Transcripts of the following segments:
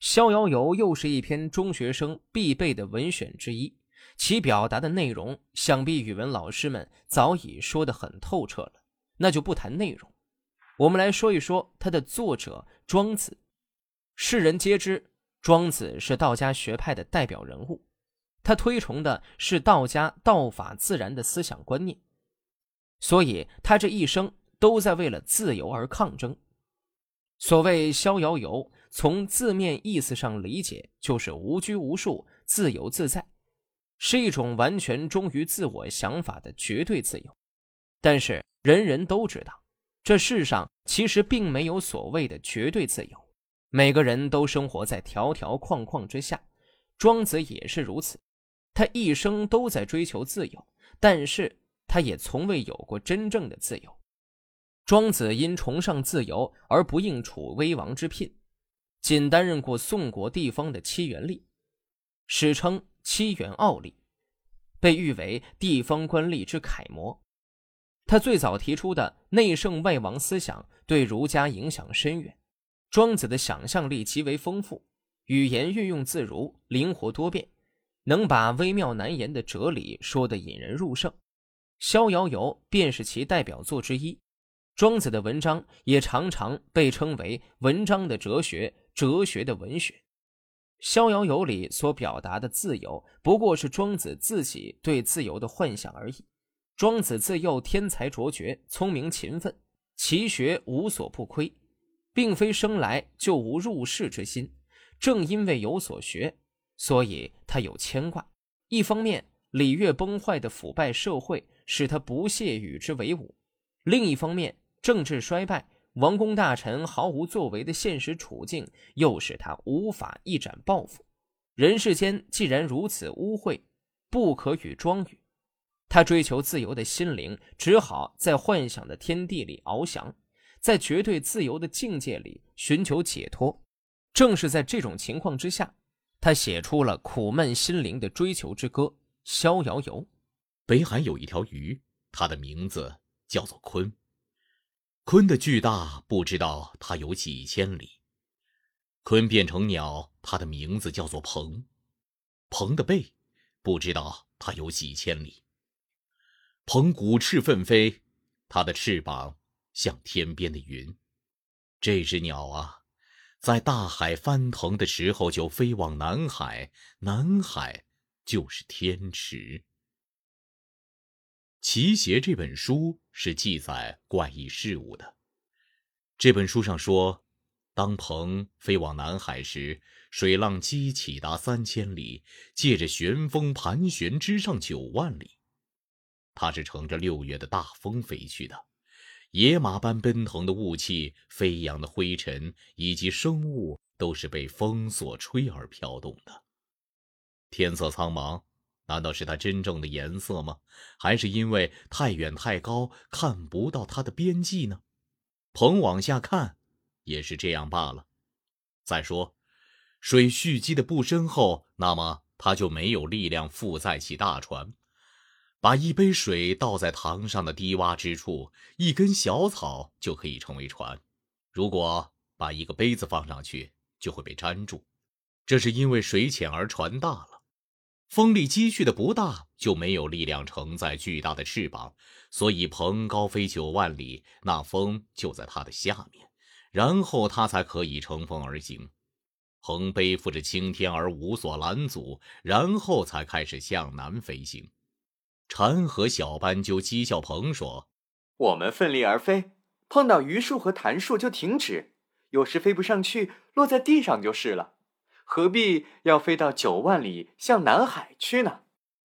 逍遥游》又是一篇中学生必备的文选之一，其表达的内容，想必语文老师们早已说得很透彻了，那就不谈内容。我们来说一说它的作者庄子。世人皆知，庄子是道家学派的代表人物，他推崇的是道家道法自然的思想观念，所以他这一生都在为了自由而抗争。所谓逍遥游。从字面意思上理解，就是无拘无束、自由自在，是一种完全忠于自我想法的绝对自由。但是人人都知道，这世上其实并没有所谓的绝对自由，每个人都生活在条条框框之下。庄子也是如此，他一生都在追求自由，但是他也从未有过真正的自由。庄子因崇尚自由而不应处威王之聘。仅担任过宋国地方的七元吏，史称七元奥吏，被誉为地方官吏之楷模。他最早提出的内圣外王思想对儒家影响深远。庄子的想象力极为丰富，语言运用自如，灵活多变，能把微妙难言的哲理说得引人入胜。《逍遥游》便是其代表作之一。庄子的文章也常常被称为文章的哲学。哲学的文学，《逍遥游》里所表达的自由，不过是庄子自己对自由的幻想而已。庄子自幼天才卓绝，聪明勤奋，其学无所不窥，并非生来就无入世之心。正因为有所学，所以他有牵挂。一方面，礼乐崩坏的腐败社会使他不屑与之为伍；另一方面，政治衰败。王公大臣毫无作为的现实处境，又使他无法一展抱负。人世间既然如此污秽，不可与庄语。他追求自由的心灵，只好在幻想的天地里翱翔，在绝对自由的境界里寻求解脱。正是在这种情况之下，他写出了苦闷心灵的追求之歌《逍遥游》。北海有一条鱼，它的名字叫做鲲。鲲的巨大不知道它有几千里。鲲变成鸟，它的名字叫做鹏。鹏的背不知道它有几千里。鹏鼓翅奋飞，它的翅膀像天边的云。这只鸟啊，在大海翻腾的时候就飞往南海，南海就是天池。《奇邪》这本书是记载怪异事物的。这本书上说，当鹏飞往南海时，水浪激起达三千里，借着旋风盘旋之上九万里。它是乘着六月的大风飞去的，野马般奔腾的雾气、飞扬的灰尘以及生物，都是被风所吹而飘动的。天色苍茫。难道是它真正的颜色吗？还是因为太远太高，看不到它的边际呢？鹏往下看，也是这样罢了。再说，水蓄积的不深厚，那么它就没有力量负载起大船。把一杯水倒在塘上的低洼之处，一根小草就可以成为船；如果把一个杯子放上去，就会被粘住。这是因为水浅而船大了。风力积蓄的不大，就没有力量承载巨大的翅膀，所以鹏高飞九万里，那风就在它的下面，然后它才可以乘风而行。鹏背负着青天而无所拦阻，然后才开始向南飞行。蝉和小斑鸠讥笑鹏说：“我们奋力而飞，碰到榆树和檀树就停止，有时飞不上去，落在地上就是了。”何必要飞到九万里向南海去呢？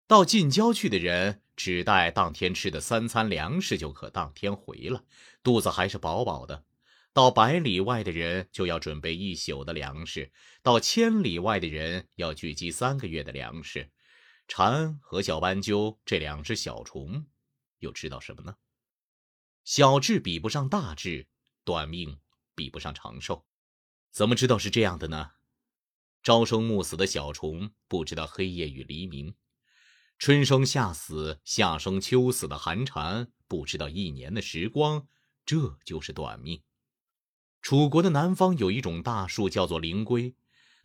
到近郊去的人，只带当天吃的三餐粮食就可当天回了，肚子还是饱饱的。到百里外的人就要准备一宿的粮食，到千里外的人要聚集三个月的粮食。蝉和小斑鸠这两只小虫，又知道什么呢？小智比不上大智，短命比不上长寿。怎么知道是这样的呢？朝生暮死的小虫不知道黑夜与黎明，春生夏死，夏生秋死的寒蝉不知道一年的时光，这就是短命。楚国的南方有一种大树，叫做灵龟，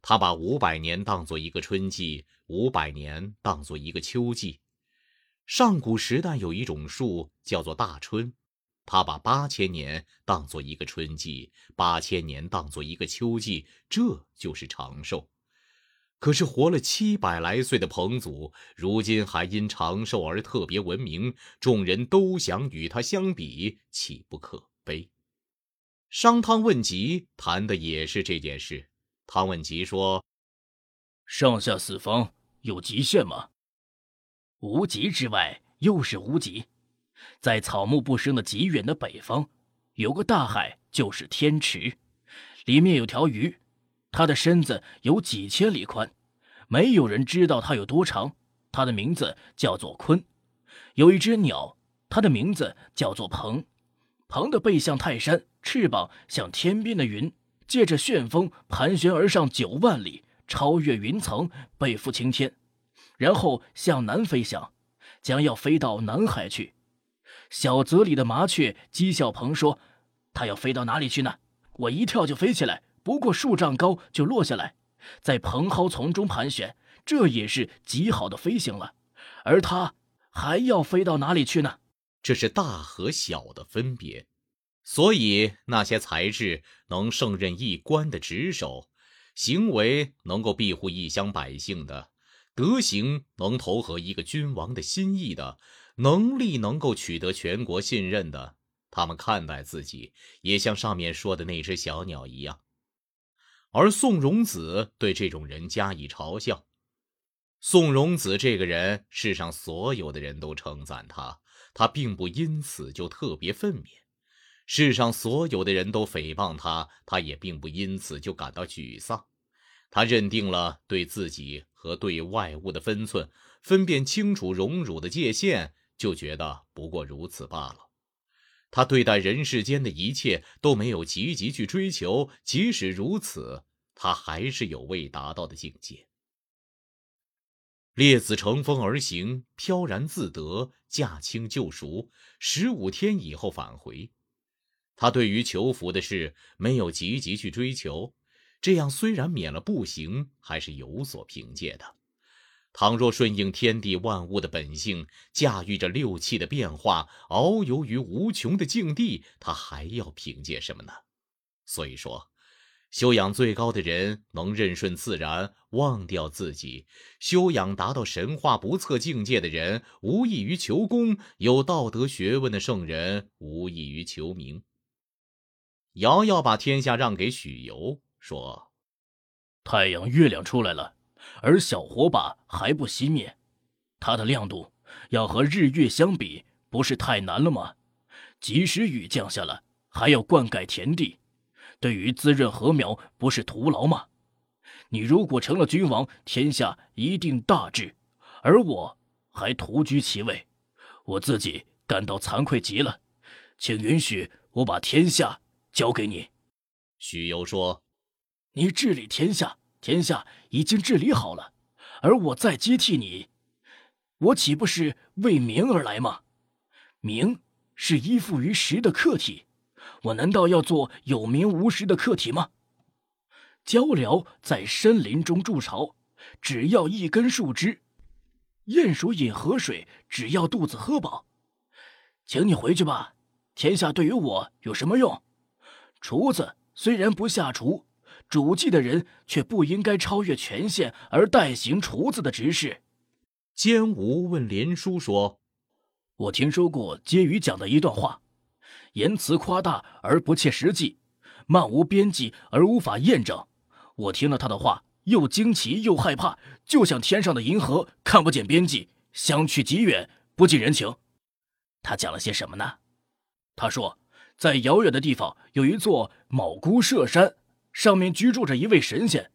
它把五百年当做一个春季，五百年当做一个秋季。上古时代有一种树叫做大春，他把八千年当做一个春季，八千年当做一个秋季，这就是长寿。可是活了七百来岁的彭祖，如今还因长寿而特别闻名，众人都想与他相比，岂不可悲？商汤问疾谈的也是这件事。汤问疾说：“上下四方有极限吗？无极之外又是无极，在草木不生的极远的北方，有个大海，就是天池，里面有条鱼，它的身子有几千里宽，没有人知道它有多长。它的名字叫做鲲。有一只鸟，它的名字叫做鹏，鹏的背像泰山，翅膀像天边的云。”借着旋风盘旋而上九万里，超越云层，背负青天，然后向南飞翔，将要飞到南海去。小泽里的麻雀讥笑鹏说：“它要飞到哪里去呢？我一跳就飞起来，不过数丈高就落下来，在蓬蒿丛中盘旋，这也是极好的飞行了。而它还要飞到哪里去呢？这是大和小的分别。”所以，那些才智能胜任一官的职守，行为能够庇护一乡百姓的，德行能投合一个君王的心意的，能力能够取得全国信任的，他们看待自己也像上面说的那只小鸟一样。而宋荣子对这种人加以嘲笑。宋荣子这个人，世上所有的人都称赞他，他并不因此就特别愤懑。世上所有的人都诽谤他，他也并不因此就感到沮丧。他认定了对自己和对外物的分寸，分辨清楚荣辱的界限，就觉得不过如此罢了。他对待人世间的一切都没有积极去追求，即使如此，他还是有未达到的境界。列子乘风而行，飘然自得，驾轻就熟，十五天以后返回。他对于求福的事没有积极去追求，这样虽然免了步行，还是有所凭借的。倘若顺应天地万物的本性，驾驭着六气的变化，遨游于无穷的境地，他还要凭借什么呢？所以说，修养最高的人能任顺自然，忘掉自己；修养达到神话不测境界的人，无异于求功；有道德学问的圣人，无异于求名。瑶瑶把天下让给许由，说：“太阳、月亮出来了，而小火把还不熄灭，它的亮度要和日月相比，不是太难了吗？即使雨降下了，还要灌溉田地，对于滋润禾苗，不是徒劳吗？你如果成了君王，天下一定大治，而我还徒居其位，我自己感到惭愧极了，请允许我把天下。”交给你，许攸说：“你治理天下，天下已经治理好了，而我再接替你，我岂不是为名而来吗？名是依附于实的客体，我难道要做有名无实的客体吗？鹪鹩在深林中筑巢，只要一根树枝；鼹鼠饮河水，只要肚子喝饱。请你回去吧，天下对于我有什么用？”厨子虽然不下厨，主祭的人却不应该超越权限而代行厨子的职事。监吾问连叔说：“我听说过婕妤讲的一段话，言辞夸大而不切实际，漫无边际而无法验证。我听了他的话，又惊奇又害怕，就像天上的银河看不见边际，相去极远，不近人情。他讲了些什么呢？他说。”在遥远的地方，有一座卯姑舍山，上面居住着一位神仙，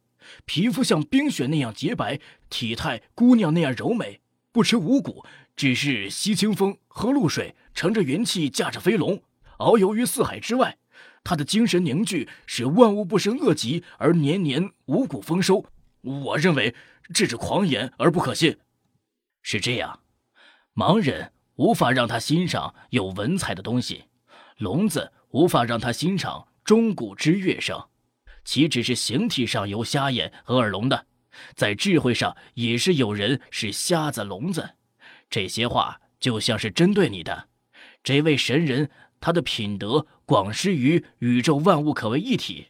皮肤像冰雪那样洁白，体态姑娘那样柔美，不吃五谷，只是吸清风，喝露水，乘着元气，驾着飞龙，遨游于四海之外。他的精神凝聚，使万物不生恶疾，而年年五谷丰收。我认为这是狂言而不可信。是这样，盲人无法让他欣赏有文采的东西。聋子无法让他欣赏钟鼓之乐声，岂只是形体上有瞎眼和耳聋的，在智慧上也是有人是瞎子聋子。这些话就像是针对你的。这位神人，他的品德广施于宇宙万物，可为一体。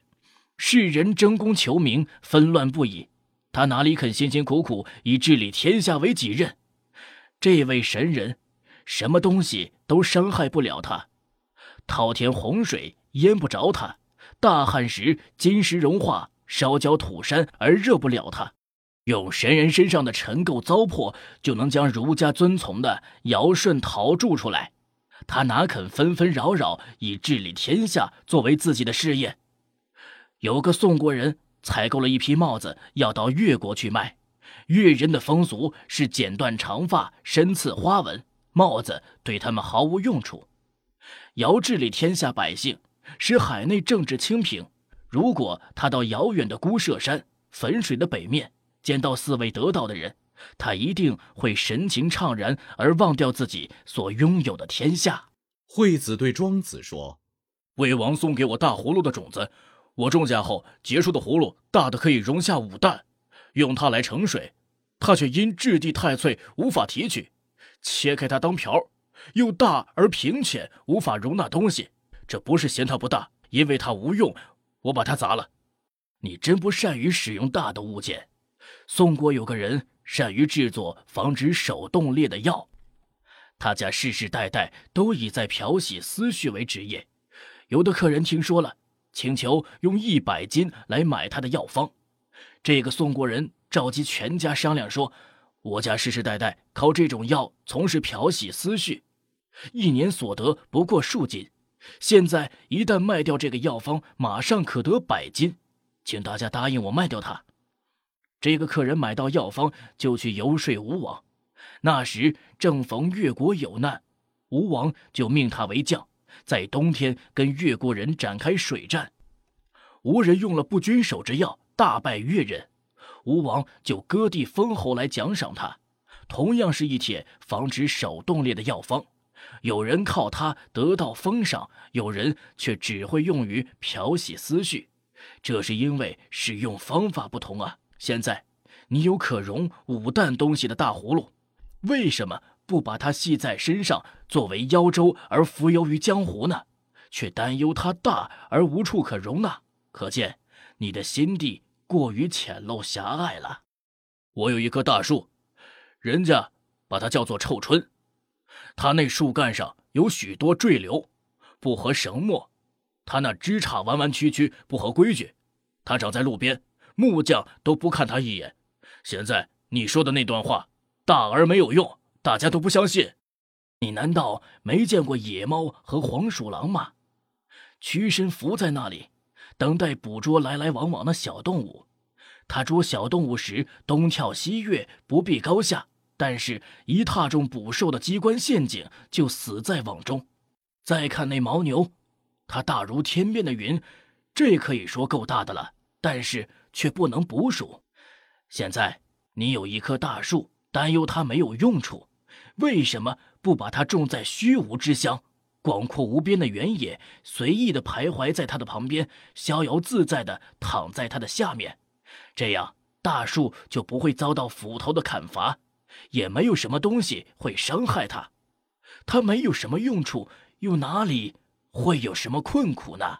世人争功求名，纷乱不已，他哪里肯辛辛苦苦以治理天下为己任？这位神人，什么东西都伤害不了他，滔天洪水淹不着他。大旱时，金石融化，烧焦土山而热不了它；用神人身上的尘垢糟粕，就能将儒家遵从的尧舜陶铸出来。他哪肯纷纷扰扰以治理天下作为自己的事业？有个宋国人采购了一批帽子，要到越国去卖。越人的风俗是剪断长发，身刺花纹，帽子对他们毫无用处。尧治理天下百姓。使海内政治清平。如果他到遥远的孤舍山汾水的北面，见到四位得道的人，他一定会神情怅然而忘掉自己所拥有的天下。惠子对庄子说：“魏王送给我大葫芦的种子，我种下后结出的葫芦大的可以容下五担，用它来盛水，它却因质地太脆无法提取；切开它当瓢，又大而平浅，无法容纳东西。”这不是嫌它不大，因为它无用，我把它砸了。你真不善于使用大的物件。宋国有个人善于制作防止手冻裂的药，他家世世代代都以在漂洗丝絮为职业。有的客人听说了，请求用一百金来买他的药方。这个宋国人召集全家商量说：“我家世世代代靠这种药从事漂洗丝絮，一年所得不过数金。”现在一旦卖掉这个药方，马上可得百金，请大家答应我卖掉它。这个客人买到药方，就去游说吴王。那时正逢越国有难，吴王就命他为将，在冬天跟越国人展开水战。吴人用了不均手之药，大败越人，吴王就割地封侯来奖赏他。同样是一帖防止手冻裂的药方。有人靠它得到封赏，有人却只会用于漂洗思绪，这是因为使用方法不同啊。现在，你有可容五担东西的大葫芦，为什么不把它系在身上作为腰舟而浮游于江湖呢？却担忧它大而无处可容纳，可见你的心地过于浅陋狭隘了。我有一棵大树，人家把它叫做臭椿。它那树干上有许多坠流，不合绳墨；它那枝杈弯弯曲曲，不合规矩。它长在路边，木匠都不看它一眼。现在你说的那段话，大而没有用，大家都不相信。你难道没见过野猫和黄鼠狼吗？屈身伏在那里，等待捕捉来来往往的小动物。它捉小动物时，东跳西跃，不避高下。但是，一踏中捕兽的机关陷阱，就死在网中。再看那牦牛，它大如天边的云，这可以说够大的了，但是却不能捕鼠。现在你有一棵大树，担忧它没有用处，为什么不把它种在虚无之乡，广阔无边的原野，随意的徘徊在它的旁边，逍遥自在的躺在它的下面，这样大树就不会遭到斧头的砍伐。也没有什么东西会伤害他，他没有什么用处，又哪里会有什么困苦呢？